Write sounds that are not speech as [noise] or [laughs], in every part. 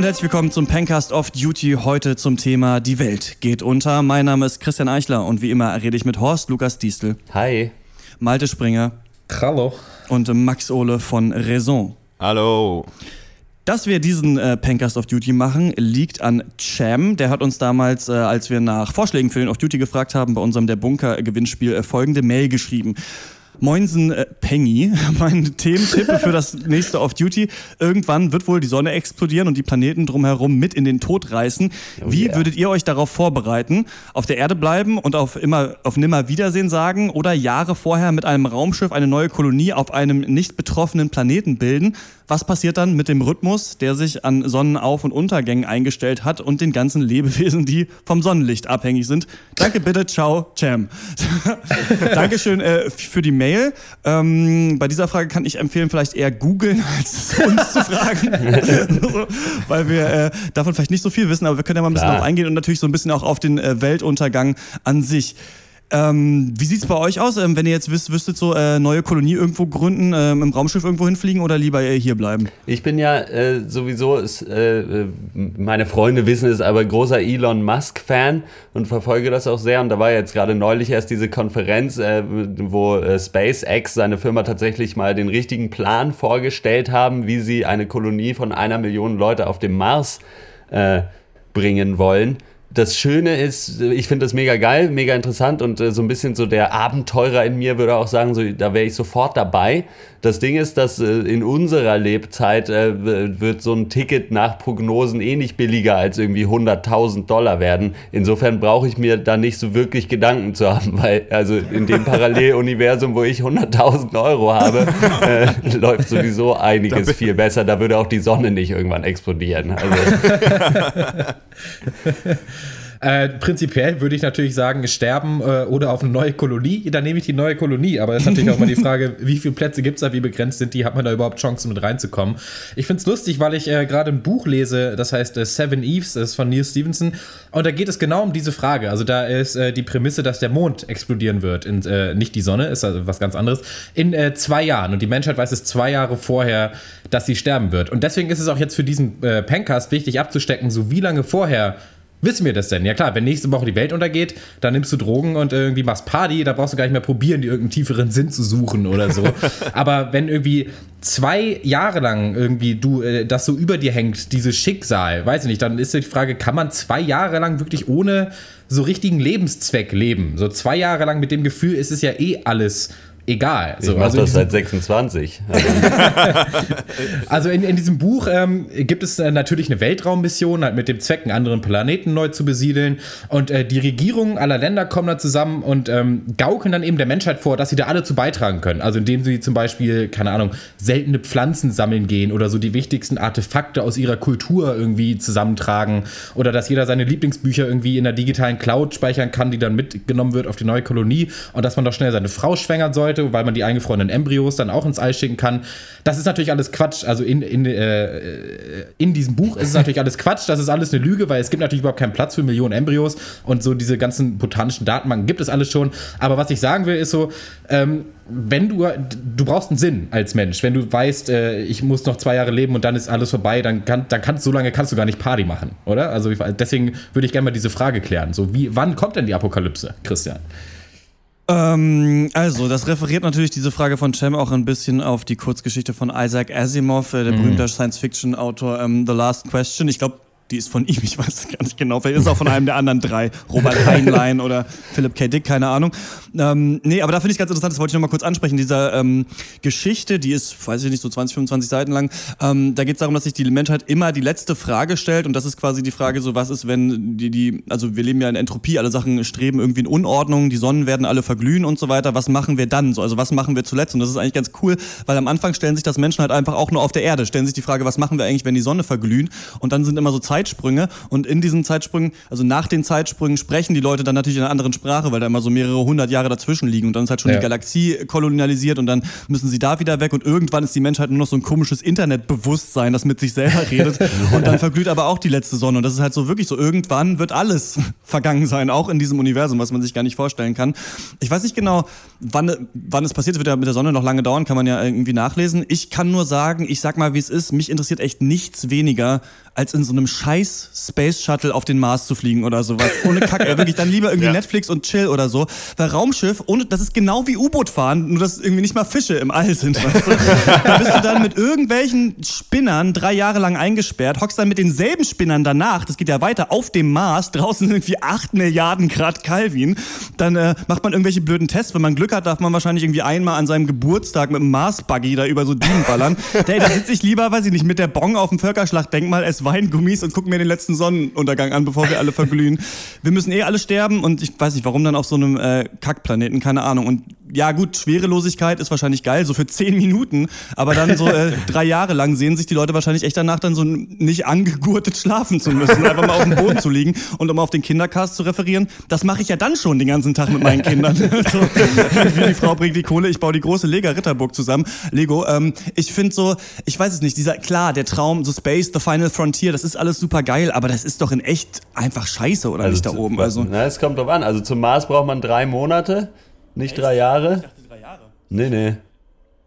Und herzlich willkommen zum Pencast of Duty. Heute zum Thema Die Welt geht unter. Mein Name ist Christian Eichler und wie immer rede ich mit Horst Lukas Diestel. Hi. Malte Springer. Hallo. Und Max Ole von Raison. Hallo. Dass wir diesen äh, Pencast of Duty machen, liegt an Cham. Der hat uns damals, äh, als wir nach Vorschlägen für den Off Duty gefragt haben, bei unserem Der Bunker-Gewinnspiel äh, folgende Mail geschrieben. Moinsen äh, Pengi, [laughs] mein Thementipp für das nächste Off-Duty. Irgendwann wird wohl die Sonne explodieren und die Planeten drumherum mit in den Tod reißen. Oh Wie yeah. würdet ihr euch darauf vorbereiten? Auf der Erde bleiben und auf immer auf nimmer Wiedersehen sagen oder Jahre vorher mit einem Raumschiff eine neue Kolonie auf einem nicht betroffenen Planeten bilden? Was passiert dann mit dem Rhythmus, der sich an Sonnenauf- und Untergängen eingestellt hat und den ganzen Lebewesen, die vom Sonnenlicht abhängig sind? Danke bitte, ciao, Cham. [laughs] Dankeschön äh, für die Mail. Ähm, bei dieser Frage kann ich empfehlen, vielleicht eher googeln, [laughs] als uns zu fragen. [laughs] so, weil wir äh, davon vielleicht nicht so viel wissen, aber wir können ja mal ein bisschen Klar. drauf eingehen und natürlich so ein bisschen auch auf den äh, Weltuntergang an sich. Ähm, wie sieht es bei euch aus, ähm, wenn ihr jetzt wisst, wüsstet, so äh, neue Kolonie irgendwo gründen, ähm, im Raumschiff irgendwo hinfliegen oder lieber äh, hier bleiben? Ich bin ja äh, sowieso, ist, äh, äh, meine Freunde wissen es, aber großer Elon Musk-Fan und verfolge das auch sehr. Und da war jetzt gerade neulich erst diese Konferenz, äh, wo SpaceX, seine Firma, tatsächlich mal den richtigen Plan vorgestellt haben, wie sie eine Kolonie von einer Million Leute auf dem Mars bringen wollen das Schöne ist, ich finde das mega geil, mega interessant und äh, so ein bisschen so der Abenteurer in mir würde auch sagen, so, da wäre ich sofort dabei. Das Ding ist, dass äh, in unserer Lebzeit äh, wird so ein Ticket nach Prognosen eh nicht billiger als irgendwie 100.000 Dollar werden. Insofern brauche ich mir da nicht so wirklich Gedanken zu haben, weil also in dem Paralleluniversum, wo ich 100.000 Euro habe, äh, [laughs] läuft sowieso einiges viel besser. Da würde auch die Sonne nicht irgendwann explodieren. Also. [laughs] [laughs] Äh, prinzipiell würde ich natürlich sagen, sterben äh, oder auf eine neue Kolonie. Dann nehme ich die neue Kolonie. Aber es ist natürlich auch mal die [laughs] Frage, wie viele Plätze gibt es da, wie begrenzt sind die? Hat man da überhaupt Chancen mit reinzukommen? Ich finde es lustig, weil ich äh, gerade ein Buch lese, das heißt äh, Seven Eves, das ist von Neil Stevenson. Und da geht es genau um diese Frage. Also da ist äh, die Prämisse, dass der Mond explodieren wird. In, äh, nicht die Sonne, ist also was ganz anderes. In zwei Jahren. Und die Menschheit weiß es zwei Jahre vorher, dass sie sterben wird. Und deswegen ist es auch jetzt für diesen äh, Pencast wichtig abzustecken, so wie lange vorher Wissen wir das denn? Ja klar, wenn nächste Woche die Welt untergeht, dann nimmst du Drogen und irgendwie machst Party, da brauchst du gar nicht mehr probieren, die irgendeinen tieferen Sinn zu suchen oder so. [laughs] Aber wenn irgendwie zwei Jahre lang irgendwie du äh, das so über dir hängt, dieses Schicksal, weiß ich nicht, dann ist die Frage, kann man zwei Jahre lang wirklich ohne so richtigen Lebenszweck leben? So zwei Jahre lang mit dem Gefühl, es ist ja eh alles egal. Ich so, mache also das seit 26. also in, [laughs] in diesem Buch ähm, gibt es äh, natürlich eine Weltraummission, halt mit dem Zweck, einen anderen Planeten neu zu besiedeln. Und äh, die Regierungen aller Länder kommen da zusammen und ähm, gaukeln dann eben der Menschheit vor, dass sie da alle zu beitragen können. Also indem sie zum Beispiel, keine Ahnung, seltene Pflanzen sammeln gehen oder so die wichtigsten Artefakte aus ihrer Kultur irgendwie zusammentragen. Oder dass jeder seine Lieblingsbücher irgendwie in der digitalen Cloud speichern kann, die dann mitgenommen wird auf die neue Kolonie. Und dass man doch schnell seine Frau schwängern sollte Seite, weil man die eingefrorenen Embryos dann auch ins All schicken kann. Das ist natürlich alles Quatsch. Also in, in, äh, in diesem Buch ist es natürlich alles Quatsch. Das ist alles eine Lüge, weil es gibt natürlich überhaupt keinen Platz für Millionen Embryos und so diese ganzen botanischen Datenbanken gibt es alles schon. Aber was ich sagen will, ist so, ähm, wenn du, du brauchst einen Sinn als Mensch. Wenn du weißt, äh, ich muss noch zwei Jahre leben und dann ist alles vorbei, dann, kann, dann kannst so lange kannst du gar nicht Party machen, oder? Also deswegen würde ich gerne mal diese Frage klären. So, wie, wann kommt denn die Apokalypse, Christian? Ähm, also, das referiert natürlich diese Frage von Cem auch ein bisschen auf die Kurzgeschichte von Isaac Asimov, äh, der mhm. berühmte Science-Fiction-Autor ähm, The Last Question. Ich glaube, die ist von [laughs] ihm, ich weiß es gar nicht genau. Vielleicht ist auch von einem der anderen drei. Robert Heinlein oder Philip K. Dick, keine Ahnung. Ähm, nee, aber da finde ich ganz interessant, das wollte ich nochmal kurz ansprechen. Diese ähm, Geschichte, die ist, weiß ich nicht, so 20, 25 Seiten lang. Ähm, da geht es darum, dass sich die Menschheit immer die letzte Frage stellt. Und das ist quasi die Frage, so was ist, wenn die, die, also wir leben ja in Entropie, alle Sachen streben irgendwie in Unordnung, die Sonnen werden alle verglühen und so weiter. Was machen wir dann? So, also was machen wir zuletzt? Und das ist eigentlich ganz cool, weil am Anfang stellen sich das Menschen halt einfach auch nur auf der Erde, stellen sich die Frage, was machen wir eigentlich, wenn die Sonne verglühen? Und dann sind immer so Zeiten, Zeitsprünge und in diesen Zeitsprüngen, also nach den Zeitsprüngen sprechen die Leute dann natürlich in einer anderen Sprache, weil da immer so mehrere hundert Jahre dazwischen liegen und dann ist halt schon ja. die Galaxie kolonialisiert und dann müssen sie da wieder weg und irgendwann ist die Menschheit nur noch so ein komisches Internetbewusstsein, das mit sich selber redet [laughs] und dann verglüht aber auch die letzte Sonne und das ist halt so wirklich so, irgendwann wird alles [laughs] vergangen sein, auch in diesem Universum, was man sich gar nicht vorstellen kann. Ich weiß nicht genau, wann, wann es passiert, wird ja mit der Sonne noch lange dauern, kann man ja irgendwie nachlesen. Ich kann nur sagen, ich sag mal, wie es ist, mich interessiert echt nichts weniger als in so einem scheiß Space Shuttle auf den Mars zu fliegen oder sowas. Ohne Kacke. [laughs] wirklich, dann lieber irgendwie ja. Netflix und Chill oder so. Weil Raumschiff, ohne, das ist genau wie U-Boot fahren, nur dass irgendwie nicht mal Fische im All sind. Weißt du? da bist du dann mit irgendwelchen Spinnern drei Jahre lang eingesperrt, hockst dann mit denselben Spinnern danach, das geht ja weiter, auf dem Mars, draußen irgendwie 8 Milliarden Grad Kelvin. Dann äh, macht man irgendwelche blöden Tests. Wenn man Glück hat, darf man wahrscheinlich irgendwie einmal an seinem Geburtstag mit einem Mars-Buggy da über so Dünen ballern. hey, da sitze ich lieber, weiß ich nicht, mit der Bong auf dem Völkerschlachtdenkmal, esse Weingummis und gucke mir den letzten Sonnenuntergang an, bevor wir alle verglühen. Wir müssen eh alle sterben und ich weiß nicht, warum dann auf so einem äh, Kackplaneten, keine Ahnung. Und ja gut, Schwerelosigkeit ist wahrscheinlich geil, so für zehn Minuten, aber dann so äh, [laughs] drei Jahre lang sehen sich die Leute wahrscheinlich echt danach dann so nicht angegurtet schlafen zu müssen, einfach mal auf dem Boden zu liegen und um auf den Kindercast zu referieren, das mache ich ja dann schon den ganzen Tag mit meinen Kindern. [laughs] so, wie die Frau bringt die Kohle, ich baue die große Lega Ritterburg zusammen, Lego. Ähm, ich finde so, ich weiß es nicht, dieser, klar, der Traum, so Space, The Final Frontier, das ist alles super geil, aber das ist doch in echt einfach scheiße, oder also nicht da oben? Also, na, es kommt drauf an, also zum Mars braucht man drei Monate. Nicht Echt? drei Jahre? Ich dachte drei Jahre. Nee, nee.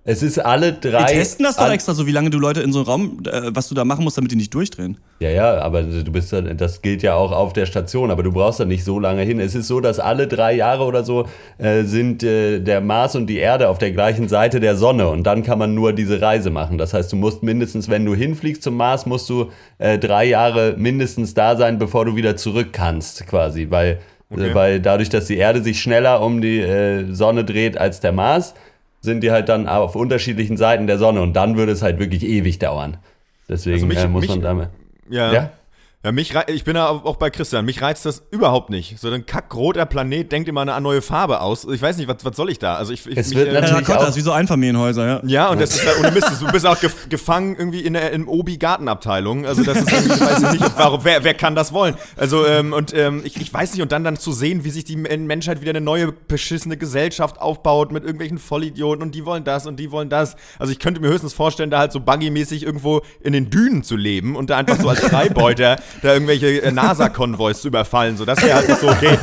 Es ist alle drei. Die testen das doch extra so, wie lange du Leute in so einem Raum, äh, was du da machen musst, damit die nicht durchdrehen. Ja, ja, aber du bist dann, das gilt ja auch auf der Station, aber du brauchst da nicht so lange hin. Es ist so, dass alle drei Jahre oder so äh, sind äh, der Mars und die Erde auf der gleichen Seite der Sonne und dann kann man nur diese Reise machen. Das heißt, du musst mindestens, wenn du hinfliegst zum Mars, musst du äh, drei Jahre mindestens da sein, bevor du wieder zurück kannst, quasi, weil Okay. Weil dadurch, dass die Erde sich schneller um die äh, Sonne dreht als der Mars, sind die halt dann auf unterschiedlichen Seiten der Sonne und dann würde es halt wirklich ewig dauern. Deswegen also mich, äh, muss mich, man damit. Ja. ja? Ja, mich ich bin ja auch bei Christian, mich reizt das überhaupt nicht. So ein kackroter Planet denkt immer eine neue Farbe aus. Ich weiß nicht, was, was soll ich da? Also ich, ich es mich, wird äh, natürlich ja, das wie so Einfamilienhäuser, ja. Ja, und das ist halt ohne Mist. Du bist auch gefangen irgendwie in der in Obi Gartenabteilung. Also das ist irgendwie, ich weiß nicht, warum, wer, wer kann das wollen? Also ähm, und ähm, ich, ich weiß nicht und dann dann zu sehen, wie sich die Menschheit wieder eine neue beschissene Gesellschaft aufbaut mit irgendwelchen Vollidioten und die wollen das und die wollen das. Also ich könnte mir höchstens vorstellen, da halt so buggy-mäßig irgendwo in den Dünen zu leben und da einfach so als Freibeuter da irgendwelche äh, NASA-Konvois zu überfallen. So, das wäre halt so, okay,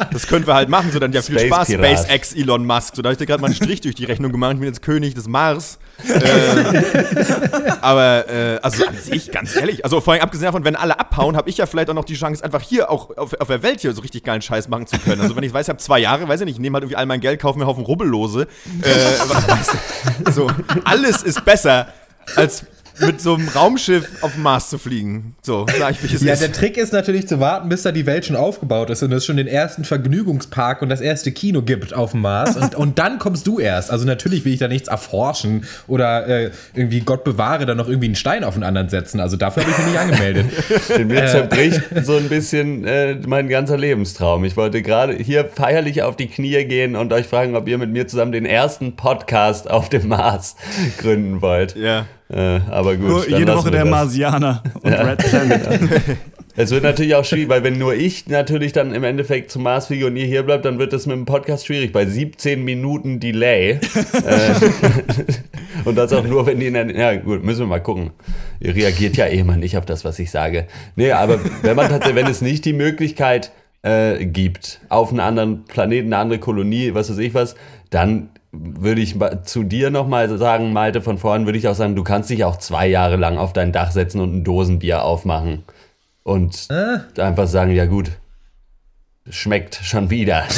[laughs] das können wir halt machen. So, dann ja viel Spaß, Pirat. SpaceX, Elon Musk. So, da habe ich dir gerade mal einen Strich durch die Rechnung gemacht. Ich bin jetzt König des Mars. Äh, aber, äh, also an sich, ganz ehrlich, also vor allem abgesehen davon, wenn alle abhauen, habe ich ja vielleicht auch noch die Chance, einfach hier auch auf, auf der Welt hier so richtig geilen Scheiß machen zu können. Also wenn ich weiß, ich habe zwei Jahre, weiß ich nicht, ich nehme halt irgendwie all mein Geld, kaufe mir einen Haufen Rubbellose. Äh, so, alles ist besser als mit so einem Raumschiff auf dem Mars zu fliegen. So, sag ich, wie es Ja, ist. der Trick ist natürlich zu warten, bis da die Welt schon aufgebaut ist und es schon den ersten Vergnügungspark und das erste Kino gibt auf dem Mars. Und, und dann kommst du erst. Also natürlich will ich da nichts erforschen oder äh, irgendwie Gott bewahre da noch irgendwie einen Stein auf den anderen setzen. Also dafür habe ich mich nicht angemeldet. [laughs] In mir äh, zerbricht so ein bisschen äh, mein ganzer Lebenstraum. Ich wollte gerade hier feierlich auf die Knie gehen und euch fragen, ob ihr mit mir zusammen den ersten Podcast auf dem Mars [laughs] gründen wollt. Ja. Äh, aber gut. Nur jede Woche der das. Marsianer [laughs] und ja. Red Planet. [laughs] Es wird natürlich auch schwierig, weil wenn nur ich natürlich dann im Endeffekt zum Mars fliege und ihr hier bleibt, dann wird das mit dem Podcast schwierig. Bei 17 Minuten Delay. äh, [laughs] und das auch nur, wenn die in der. Ja, gut, müssen wir mal gucken. Ihr reagiert ja eh immer nicht auf das, was ich sage. Nee, aber wenn man tatsächlich, wenn es nicht die Möglichkeit äh, gibt, auf einen anderen Planeten, eine andere Kolonie, was weiß ich was, dann würde ich zu dir nochmal sagen, Malte, von vorn würde ich auch sagen, du kannst dich auch zwei Jahre lang auf dein Dach setzen und ein Dosenbier aufmachen. Und äh? einfach sagen, ja gut, schmeckt schon wieder. [laughs]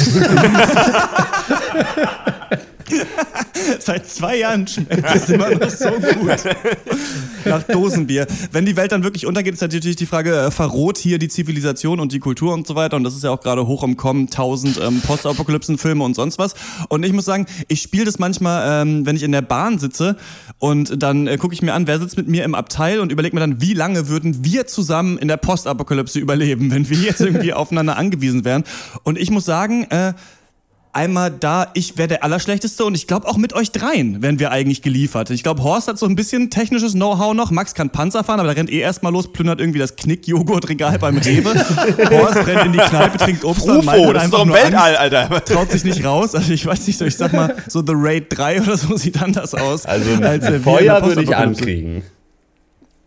Seit zwei Jahren schmeckt es immer noch so gut. [laughs] Nach Dosenbier. Wenn die Welt dann wirklich untergeht, ist natürlich die Frage, äh, verroht hier die Zivilisation und die Kultur und so weiter. Und das ist ja auch gerade hoch im Kommen, tausend ähm, Postapokalypsen-Filme und sonst was. Und ich muss sagen, ich spiele das manchmal, ähm, wenn ich in der Bahn sitze und dann äh, gucke ich mir an, wer sitzt mit mir im Abteil und überlege mir dann, wie lange würden wir zusammen in der Postapokalypse überleben, wenn wir jetzt irgendwie [laughs] aufeinander angewiesen wären. Und ich muss sagen, äh, einmal da, ich wäre der Allerschlechteste und ich glaube auch mit euch dreien wären wir eigentlich geliefert. Ich glaube, Horst hat so ein bisschen technisches Know-how noch. Max kann Panzer fahren, aber der rennt eh erstmal los, plündert irgendwie das Knick-Joghurt-Regal beim [laughs] Rewe. Horst rennt in die Kneipe, trinkt Obst Frufo, und meint das ist doch ein Weltall, Angst, Alter. [laughs] Traut sich nicht raus. Also ich weiß nicht, so, ich sag mal, so The Raid 3 oder so [laughs] sieht anders aus. Also als, äh, Feuer würde ich ankriegen.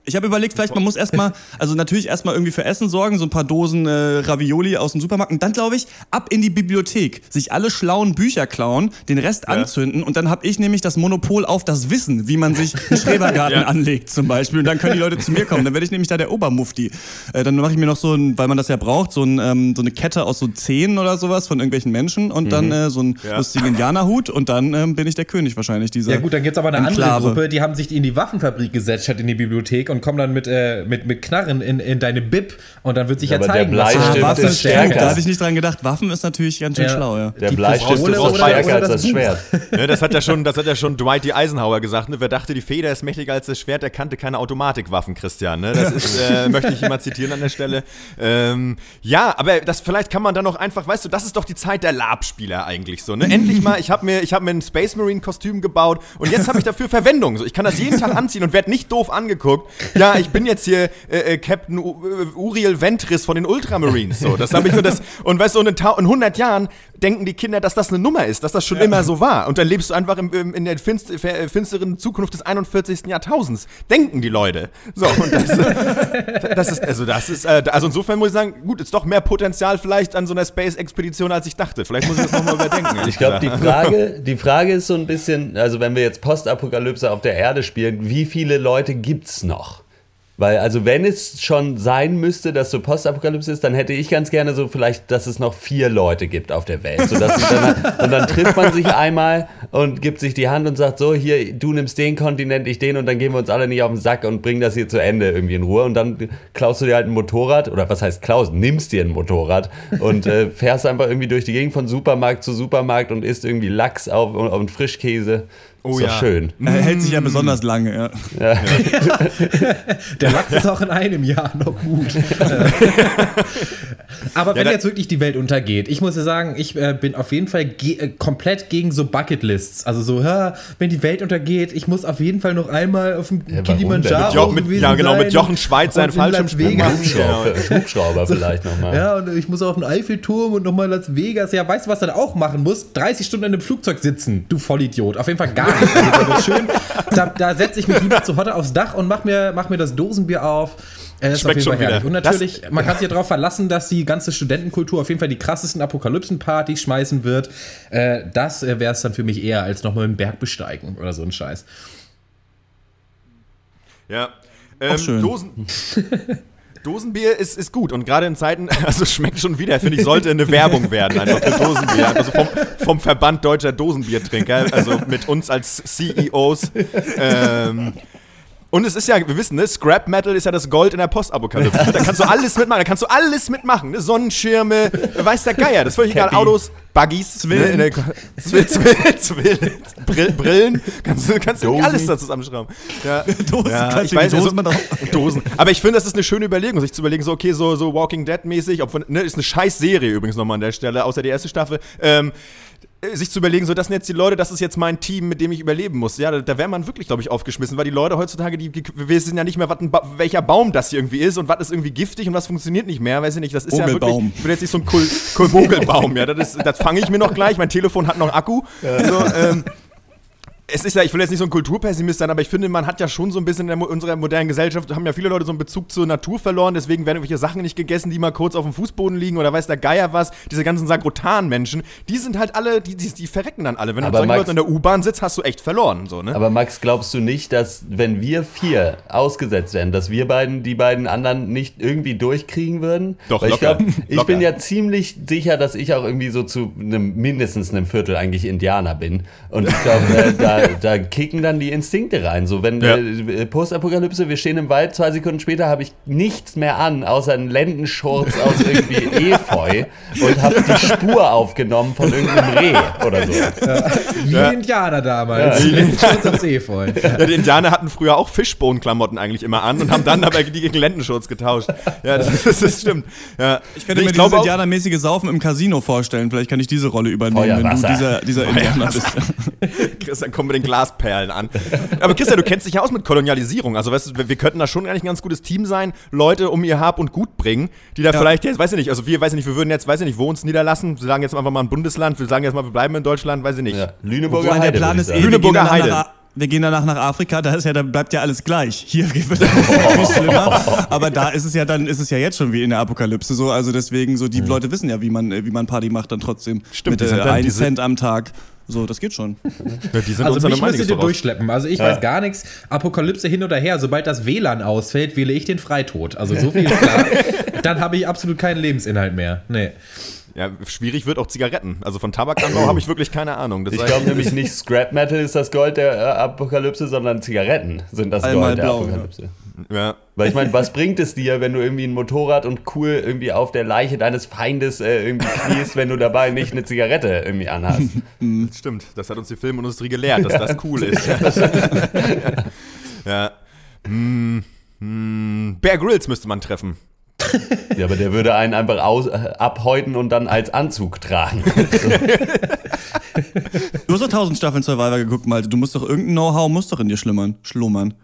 Ich habe überlegt, vielleicht man muss erstmal, also natürlich erstmal irgendwie für Essen sorgen, so ein paar Dosen äh, Ravioli aus dem Supermarkt und dann glaube ich ab in die Bibliothek, sich alle schlauen Bücher klauen, den Rest ja. anzünden und dann habe ich nämlich das Monopol auf das Wissen, wie man sich einen [laughs] Schrebergarten ja. anlegt zum Beispiel und dann können die Leute zu mir kommen, dann werde ich nämlich da der Obermufti. Äh, dann mache ich mir noch so, ein, weil man das ja braucht, so, ein, ähm, so eine Kette aus so Zähnen oder sowas von irgendwelchen Menschen und mhm. dann äh, so einen ja. lustigen Indianerhut und dann ähm, bin ich der König wahrscheinlich dieser. Ja gut, dann gibt es aber eine Enklave. andere Gruppe, die haben sich in die Waffenfabrik gesetzt, statt in die Bibliothek und kommen dann mit, äh, mit, mit Knarren in, in deine Bib und dann wird sich ja, ja zeigen, der Bleistift Waffen ist stärker. Da hatte ich nicht dran gedacht. Waffen ist natürlich ganz schön ja. schlau, ja. Der Die Bleistift ist auch stärker als das, das Schwert. [laughs] ne, das, hat ja schon, das hat ja schon Dwight D. Eisenhower gesagt. Ne? Wer dachte, die Feder ist mächtiger als das Schwert, der kannte keine Automatikwaffen, Christian. Ne? Das ist, äh, [laughs] möchte ich mal zitieren an der Stelle. Ähm, ja, aber das vielleicht kann man dann noch einfach, weißt du, das ist doch die Zeit der Lab-Spieler eigentlich so. Ne? Endlich mal, ich habe mir, hab mir ein Space Marine-Kostüm gebaut und jetzt habe ich dafür Verwendung. So, ich kann das jeden Tag anziehen und werde nicht doof angeguckt. Ja, ich bin jetzt hier äh, äh Captain U äh, Uriel Ventris von den Ultramarines. So, das habe ich und das und weißt du, in, in 100 Jahren denken die Kinder, dass das eine Nummer ist, dass das schon ja. immer so war. Und dann lebst du einfach im, im, in der finst, finsteren Zukunft des 41. Jahrtausends. Denken die Leute. So, und das, [laughs] das ist, also das ist, äh, also insofern muss ich sagen, gut, ist doch mehr Potenzial vielleicht an so einer Space-Expedition, als ich dachte. Vielleicht muss ich das nochmal überdenken. Ich glaube, die Frage, [laughs] die Frage ist so ein bisschen, also wenn wir jetzt Postapokalypse auf der Erde spielen, wie viele Leute gibt es noch? Weil, also, wenn es schon sein müsste, dass so Postapokalypse ist, dann hätte ich ganz gerne so vielleicht, dass es noch vier Leute gibt auf der Welt. Dann, und dann trifft man sich einmal und gibt sich die Hand und sagt: So, hier, du nimmst den Kontinent, ich den, und dann gehen wir uns alle nicht auf den Sack und bringen das hier zu Ende irgendwie in Ruhe. Und dann klaust du dir halt ein Motorrad, oder was heißt klaust? Nimmst dir ein Motorrad und äh, fährst einfach irgendwie durch die Gegend von Supermarkt zu Supermarkt und isst irgendwie Lachs auf, und, und Frischkäse. Oh ist ja. schön. Er hält sich ja besonders lange, ja. ja. [laughs] Der Lachs ist auch in einem Jahr noch gut. [laughs] Aber wenn ja, jetzt wirklich die Welt untergeht, ich muss ja sagen, ich äh, bin auf jeden Fall ge äh, komplett gegen so Bucketlists. Also so, ja, wenn die Welt untergeht, ich muss auf jeden Fall noch einmal auf dem ja, Kilimanjaro mit, Ja, genau, mit Jochen Schweiz sein Fallschirmsprung Hubschrauber, Hubschrauber [laughs] vielleicht nochmal. Ja, und ich muss auf den Eiffelturm und nochmal Las Vegas. Ja, weißt du, was du dann auch machen muss? 30 Stunden in einem Flugzeug sitzen, du Vollidiot. Auf jeden Fall gar nicht. Schön, da, da setze ich mich lieber zu Hotte aufs Dach und mach mir, mach mir das Dosenbier auf. Äh, das Schmeckt schon wieder. Und natürlich, das, man kann sich ja darauf verlassen, dass die ganze Studentenkultur auf jeden Fall die krassesten Apokalypsen-Partys schmeißen wird. Äh, das äh, wäre es dann für mich eher als nochmal einen Berg besteigen oder so ein Scheiß. Ja. Ähm, schön. Dosen. [laughs] Dosenbier ist, ist gut und gerade in Zeiten, [laughs] also schmeckt schon wieder, finde ich, sollte eine Werbung werden, einfach für Dosenbier. Also vom, vom Verband deutscher Dosenbiertrinker, also mit uns als CEOs. Ähm, und es ist ja, wir wissen, ne, Scrap Metal ist ja das Gold in der Postapokalypse. [laughs] Da kannst du alles mitmachen, da kannst du alles mitmachen. Ne? Sonnenschirme, weiß der Geier, das ist völlig egal. Autos, Buggies, Zwillen, ne, Zwill, Zwill, [laughs] Zwill, Brill, Brillen, kannst du kannst du alles da zusammenschrauben. Ja, [laughs] Dosen, ja, ich weiß, Dosen, also, Dosen. Aber ich finde, das ist eine schöne Überlegung, sich zu überlegen, so okay, so, so Walking Dead mäßig, obwohl, ne, ist eine scheiß Serie übrigens nochmal an der Stelle, außer die erste Staffel. Ähm, äh, sich zu überlegen, so das sind jetzt die Leute, das ist jetzt mein Team, mit dem ich überleben muss. Ja, da, da wäre man wirklich, glaube ich, aufgeschmissen, weil die Leute heutzutage, die, die wissen ja nicht mehr, ba welcher Baum das hier irgendwie ist und was ist irgendwie giftig und was funktioniert nicht mehr, weiß ich nicht. Das ist Vogelbaum. ja wirklich, ich bin jetzt nicht so ein Vogelbaum, ja, das, das fange ich mir noch gleich. Mein Telefon hat noch Akku. Ja. So, ähm, es ist ja, ich will jetzt nicht so ein Kulturpessimist sein, aber ich finde, man hat ja schon so ein bisschen in unserer modernen Gesellschaft, haben ja viele Leute so einen Bezug zur Natur verloren, deswegen werden irgendwelche Sachen nicht gegessen, die mal kurz auf dem Fußboden liegen oder weiß der Geier was. Diese ganzen Sagrotan-Menschen, die sind halt alle, die, die, die verrecken dann alle. Wenn aber du Max, in der U-Bahn sitzt, hast du echt verloren. So, ne? Aber Max, glaubst du nicht, dass wenn wir vier ausgesetzt werden, dass wir beiden die beiden anderen nicht irgendwie durchkriegen würden? Doch, Weil locker. Ich, glaub, ich bin ja ziemlich sicher, dass ich auch irgendwie so zu einem, mindestens einem Viertel eigentlich Indianer bin. Und ich glaube, äh, da, da kicken dann die Instinkte rein. So, wenn ja. äh, Postapokalypse, wir stehen im Wald, zwei Sekunden später habe ich nichts mehr an, außer einen Lendenschurz aus irgendwie [laughs] Efeu und habe die Spur aufgenommen von irgendeinem Reh oder so. Ja. Wie ja. Indianer damals. Ja. [laughs] Lendenschurz aus Efeu. Ja, die Indianer hatten früher auch Fischbohnenklamotten eigentlich immer an und haben dann aber die gegen Lendenschurz getauscht. Ja, das, das, das stimmt. Ja. Ich könnte mir dieses indianermäßige Saufen im Casino vorstellen. Vielleicht kann ich diese Rolle übernehmen, wenn du dieser, dieser Indianer bist. [laughs] Christian, komm mit den Glasperlen an. Aber Christian, du kennst dich ja aus mit Kolonialisierung. Also weißt du, wir könnten da schon eigentlich ein ganz gutes Team sein, Leute um ihr Hab und Gut bringen, die da ja. vielleicht, jetzt weiß ich nicht, also wir, weiß ich nicht, wir würden jetzt, weiß ich nicht, wo uns niederlassen. Wir sagen jetzt einfach mal ein Bundesland, wir sagen jetzt mal, wir bleiben in Deutschland, weiß ich nicht. Ja. Lüneburger Heide. Der Plan ist eh, Lüneburger Heide wir gehen danach nach Afrika, da ist ja, da bleibt ja alles gleich. Hier wird es [laughs] viel schlimmer. Aber da ist es ja dann, ist es ja jetzt schon wie in der Apokalypse so. Also deswegen, so die Leute wissen ja, wie man, wie man Party macht dann trotzdem. Stimmt, Mit äh, dann ein diese- Cent am Tag. So, das geht schon. Ja, die sind Also mich der müsst ihr durchschleppen. Also ich weiß gar nichts. Apokalypse hin oder her. Sobald das WLAN ausfällt, wähle ich den Freitod. Also so viel ist klar. [laughs] Dann habe ich absolut keinen Lebensinhalt mehr. Nee. Ja, schwierig wird auch Zigaretten. Also von Tabakanbau habe ich wirklich keine Ahnung. Das Ich glaube nämlich nicht Scrap Metal ist das Gold der äh, Apokalypse, sondern Zigaretten sind das Einmal Gold der blau, Apokalypse. ja. Weil ich meine, was bringt es dir, wenn du irgendwie ein Motorrad und cool irgendwie auf der Leiche deines Feindes äh, irgendwie kniest, wenn du dabei nicht eine Zigarette irgendwie anhast? Das stimmt, das hat uns die Filmindustrie gelehrt, dass das cool ist. ja. Hm, hm, Bear Grylls müsste man treffen. Ja, aber der würde einen einfach aus, äh, abhäuten und dann als Anzug tragen. Du hast doch tausend Staffeln Survivor geguckt, Malte. Du musst doch irgendein Know-how muss doch in dir schlummern. schlummern.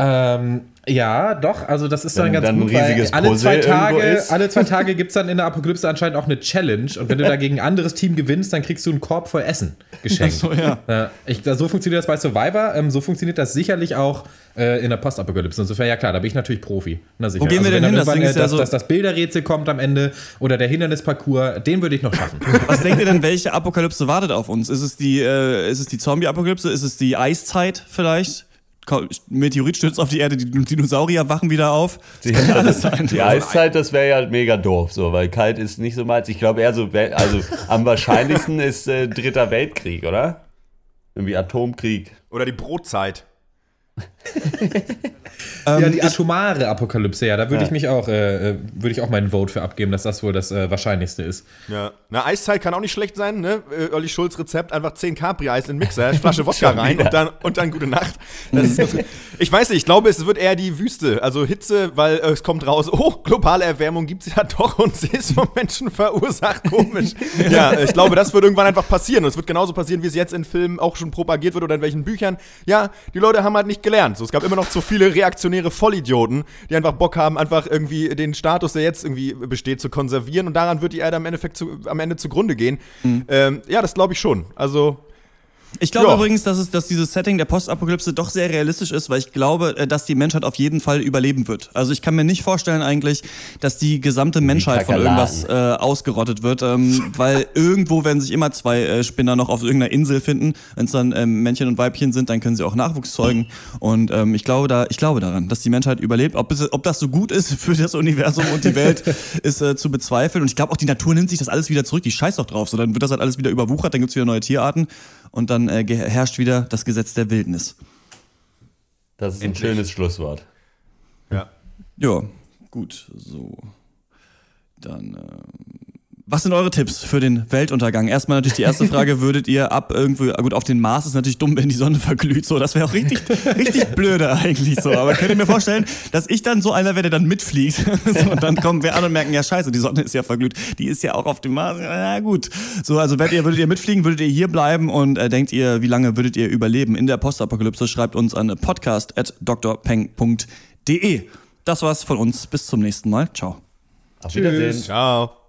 Ähm, ja, doch, also das ist dann Wenn ganz dann ein gut, weil riesiges alle zwei Puzzle irgendwo Tage, ist. alle zwei [laughs] Tage gibt es dann in der Apokalypse anscheinend auch eine Challenge und wenn du da gegen ein anderes Team gewinnst, dann kriegst du einen Korb voll Essen geschenkt. So, ja. Ja, ich, so funktioniert das bei Survivor, ähm, so funktioniert das sicherlich auch äh, in der Postapokalypse. Insofern, ja klar, da bin ich natürlich Profi. Na sicher. Wo gehen wir wenn denn hin? Das Ding ist ja dass, so- dass das Bilderrätsel kommt am Ende oder der Hindernisparcours, den würde ich noch schaffen. [laughs] Was denkt ihr denn, welche Apokalypse wartet auf uns? Ist es die, äh, ist es die Zombie-Apokalypse? Ist es die Eiszeit vielleicht? Meteorit stürzt auf die Erde, die Dinosaurier wachen wieder auf. Das kann ja alles sein. Die Eiszeit, das wäre ja mega doof, so, weil kalt ist nicht so meins. Ich glaube eher so, also am wahrscheinlichsten [laughs] ist äh, Dritter Weltkrieg, oder? Irgendwie Atomkrieg. Oder die Brotzeit. [laughs] ja, Ähm, die atomare Apokalypse, ja, da würde Ja. ich mich auch, äh, äh, würde ich auch meinen Vote für abgeben, dass das wohl das äh, Wahrscheinlichste ist. Ja. Na, Eiszeit kann auch nicht schlecht sein, ne? Äh, Olli Schulz Rezept, einfach 10 Capri-Eis in den Mixer, [laughs] Flasche Wodka rein und dann, und dann gute Nacht. Ist [laughs] ich weiß nicht, ich glaube, es wird eher die Wüste, also Hitze, weil äh, es kommt raus, oh, globale Erwärmung gibt es ja doch und sie ist vom Menschen verursacht, komisch. [laughs] ja, ich glaube, das wird irgendwann einfach passieren und es wird genauso passieren, wie es jetzt in Filmen auch schon propagiert wird oder in welchen Büchern. Ja, die Leute haben halt nicht gelernt. So, es gab immer noch zu viele reaktionäre Vollidioten, die einfach Bock haben, einfach irgendwie den Status, der jetzt irgendwie besteht, zu konservieren und daran wird die Erde am, Endeffekt zu, am Ende zugrunde gehen. Ähm, ja, das glaube ich schon. Also, Ich glaube Ja. übrigens, dass, es, dass dieses Setting der Postapokalypse doch sehr realistisch ist, weil ich glaube, äh, dass die Menschheit auf jeden Fall überleben wird. Also ich kann mir nicht vorstellen eigentlich, dass die gesamte Menschheit von irgendwas äh, ausgerottet wird, ähm, [laughs] weil irgendwo werden sich immer zwei äh, Spinner noch auf irgendeiner Insel finden. Wenn es dann ähm, Männchen und Weibchen sind, dann können sie auch Nachwuchs zeugen. Und ähm, ich glaube da, ich glaube daran, dass die Menschheit überlebt. Ob, es, ob das so gut ist [laughs] für das Universum und die Welt, [laughs] ist äh, zu bezweifeln. Und ich glaube auch, die Natur nimmt sich das alles wieder zurück. Die scheißt doch drauf. So, dann wird das halt alles wieder überwuchert, dann gibt's wieder neue Tierarten und dann äh, herrscht wieder das Gesetz der Wildnis. Das ist ein Endlich. schönes Schlusswort. ja. Ja, gut, so. Dann, ähm, was sind eure Tipps für den Weltuntergang? Erstmal natürlich die erste Frage, [laughs] würdet ihr ab irgendwo, gut, auf den Mars ist natürlich dumm, wenn die Sonne verglüht, so, das wäre auch richtig, richtig blöde eigentlich so, aber könnt ihr mir vorstellen, dass ich dann so einer wäre, der dann mitfliegt [laughs] so, und dann kommen wir an und merken, ja scheiße, die Sonne ist ja verglüht, die ist ja auch auf dem Mars, na gut. So, also werdet ihr, würdet ihr mitfliegen, würdet ihr hier bleiben und äh, denkt ihr, wie lange würdet ihr überleben in der Postapokalypse? Schreibt uns an podcast.drpeng.de. Das war's von uns, bis zum nächsten Mal, ciao. Auf Wiedersehen. Ciao.